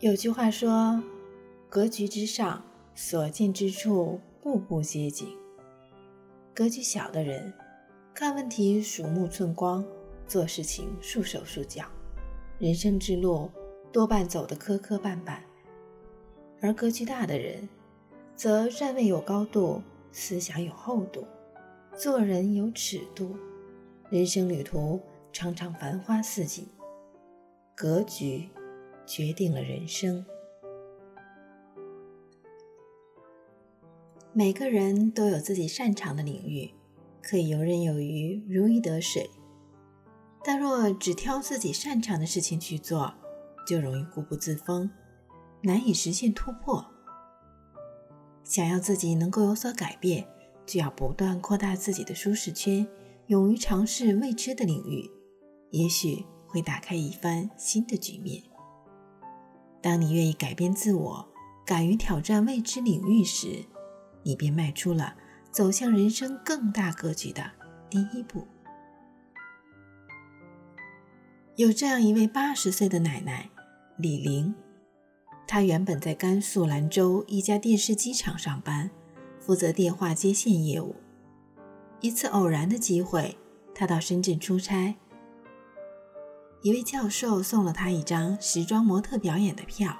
有句话说：“格局之上，所见之处，步步皆景。”格局小的人，看问题鼠目寸光，做事情束手束脚，人生之路多半走得磕磕绊绊；而格局大的人，则站位有高度，思想有厚度，做人有尺度，人生旅途常常繁花似锦。格局。决定了人生。每个人都有自己擅长的领域，可以游刃有余、如鱼得水。但若只挑自己擅长的事情去做，就容易固步自封，难以实现突破。想要自己能够有所改变，就要不断扩大自己的舒适圈，勇于尝试未知的领域，也许会打开一番新的局面。当你愿意改变自我，敢于挑战未知领域时，你便迈出了走向人生更大格局的第一步。有这样一位八十岁的奶奶李玲，她原本在甘肃兰州一家电视机厂上班，负责电话接线业务。一次偶然的机会，她到深圳出差。一位教授送了他一张时装模特表演的票。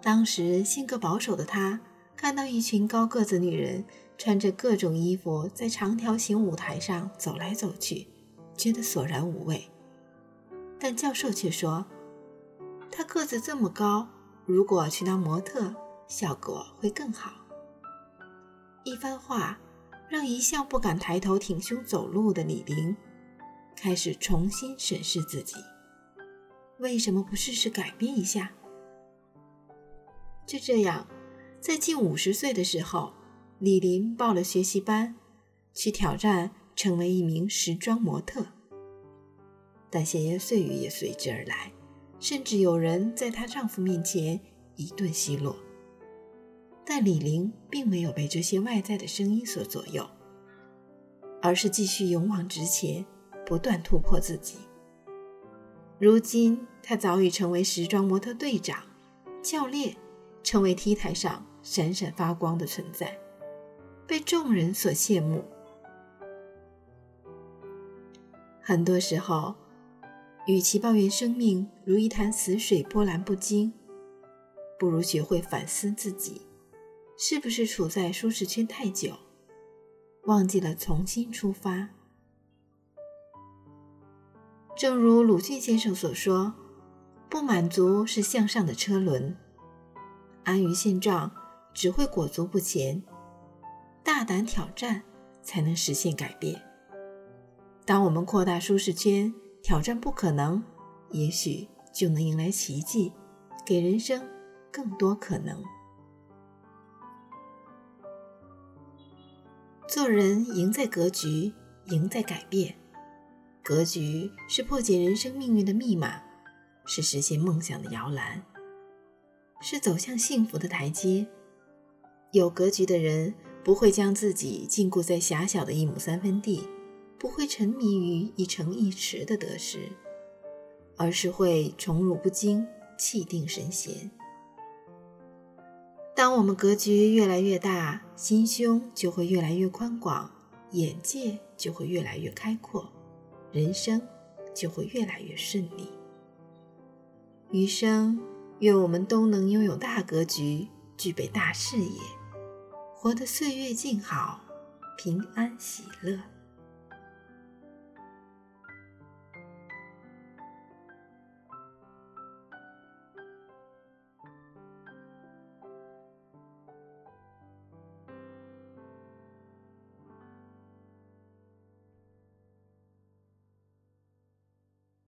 当时性格保守的他，看到一群高个子女人穿着各种衣服在长条形舞台上走来走去，觉得索然无味。但教授却说：“他个子这么高，如果去当模特，效果会更好。”一番话让一向不敢抬头挺胸走路的李玲。开始重新审视自己，为什么不试试改变一下？就这样，在近五十岁的时候，李林报了学习班，去挑战成为一名时装模特。但闲言碎语也随之而来，甚至有人在她丈夫面前一顿奚落。但李玲并没有被这些外在的声音所左右，而是继续勇往直前。不断突破自己。如今，他早已成为时装模特队长、教练，成为 T 台上闪闪发光的存在，被众人所羡慕。很多时候，与其抱怨生命如一潭死水波澜不惊，不如学会反思自己，是不是处在舒适圈太久，忘记了重新出发。正如鲁迅先生所说：“不满足是向上的车轮，安于现状只会裹足不前。大胆挑战才能实现改变。当我们扩大舒适圈，挑战不可能，也许就能迎来奇迹，给人生更多可能。做人赢在格局，赢在改变。”格局是破解人生命运的密码，是实现梦想的摇篮，是走向幸福的台阶。有格局的人不会将自己禁锢在狭小的一亩三分地，不会沉迷于一城一池的得失，而是会宠辱不惊，气定神闲。当我们格局越来越大，心胸就会越来越宽广，眼界就会越来越开阔。人生就会越来越顺利。余生，愿我们都能拥有大格局，具备大事业，活得岁月静好，平安喜乐。